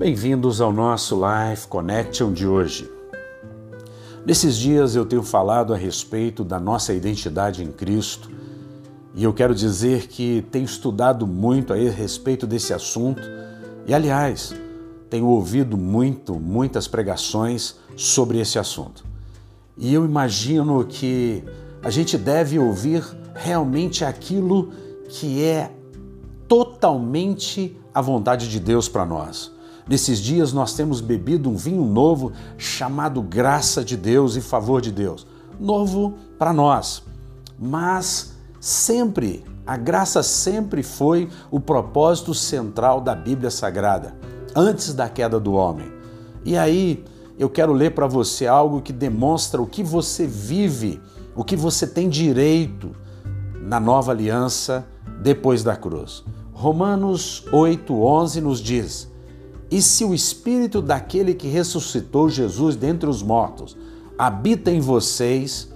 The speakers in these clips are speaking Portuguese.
Bem-vindos ao nosso Life Connection de hoje. Nesses dias eu tenho falado a respeito da nossa identidade em Cristo e eu quero dizer que tenho estudado muito a respeito desse assunto e, aliás, tenho ouvido muito, muitas pregações sobre esse assunto. E eu imagino que a gente deve ouvir realmente aquilo que é totalmente a vontade de Deus para nós. Nesses dias nós temos bebido um vinho novo chamado graça de Deus e favor de Deus. Novo para nós, mas sempre, a graça sempre foi o propósito central da Bíblia Sagrada, antes da queda do homem. E aí eu quero ler para você algo que demonstra o que você vive, o que você tem direito na nova aliança depois da cruz. Romanos 8:11 nos diz: e se o espírito daquele que ressuscitou Jesus dentre os mortos habita em vocês,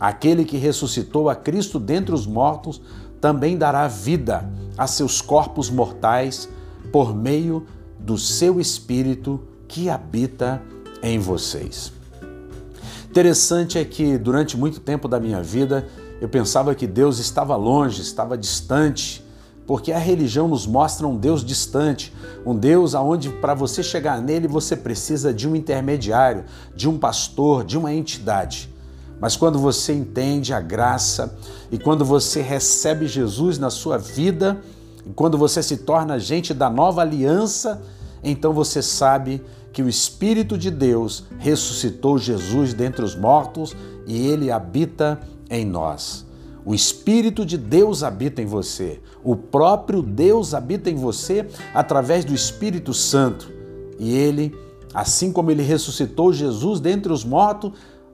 aquele que ressuscitou a Cristo dentre os mortos também dará vida a seus corpos mortais por meio do seu espírito que habita em vocês. Interessante é que durante muito tempo da minha vida eu pensava que Deus estava longe, estava distante, porque a religião nos mostra um Deus distante, um Deus aonde para você chegar nele você precisa de um intermediário, de um pastor, de uma entidade. Mas quando você entende a graça e quando você recebe Jesus na sua vida, e quando você se torna gente da nova aliança, então você sabe que o Espírito de Deus ressuscitou Jesus dentre os mortos e ele habita em nós. O Espírito de Deus habita em você. O próprio Deus habita em você através do Espírito Santo. E ele, assim como ele ressuscitou Jesus dentre os mortos,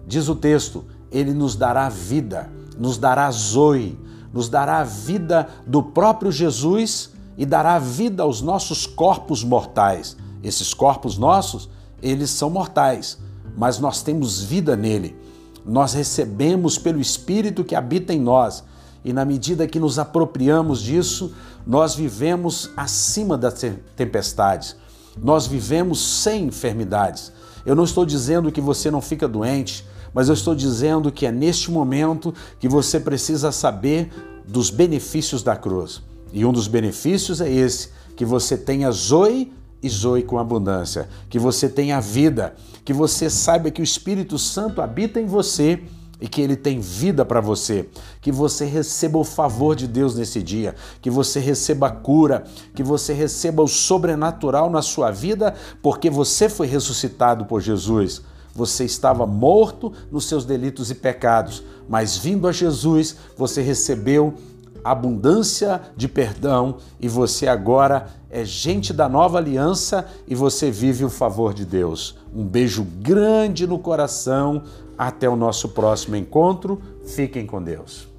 diz o texto, ele nos dará vida, nos dará zoe, nos dará a vida do próprio Jesus e dará vida aos nossos corpos mortais. Esses corpos nossos, eles são mortais, mas nós temos vida nele nós recebemos pelo Espírito que habita em nós. E na medida que nos apropriamos disso, nós vivemos acima das tempestades. Nós vivemos sem enfermidades. Eu não estou dizendo que você não fica doente, mas eu estou dizendo que é neste momento que você precisa saber dos benefícios da cruz. E um dos benefícios é esse: que você tenha zoe e zoe com abundância, que você tenha vida, que você saiba que o Espírito Santo habita em você e que ele tem vida para você, que você receba o favor de Deus nesse dia, que você receba a cura, que você receba o sobrenatural na sua vida, porque você foi ressuscitado por Jesus. Você estava morto nos seus delitos e pecados, mas vindo a Jesus, você recebeu abundância de perdão e você agora é gente da nova aliança e você vive o favor de Deus. Um beijo grande no coração. Até o nosso próximo encontro. Fiquem com Deus.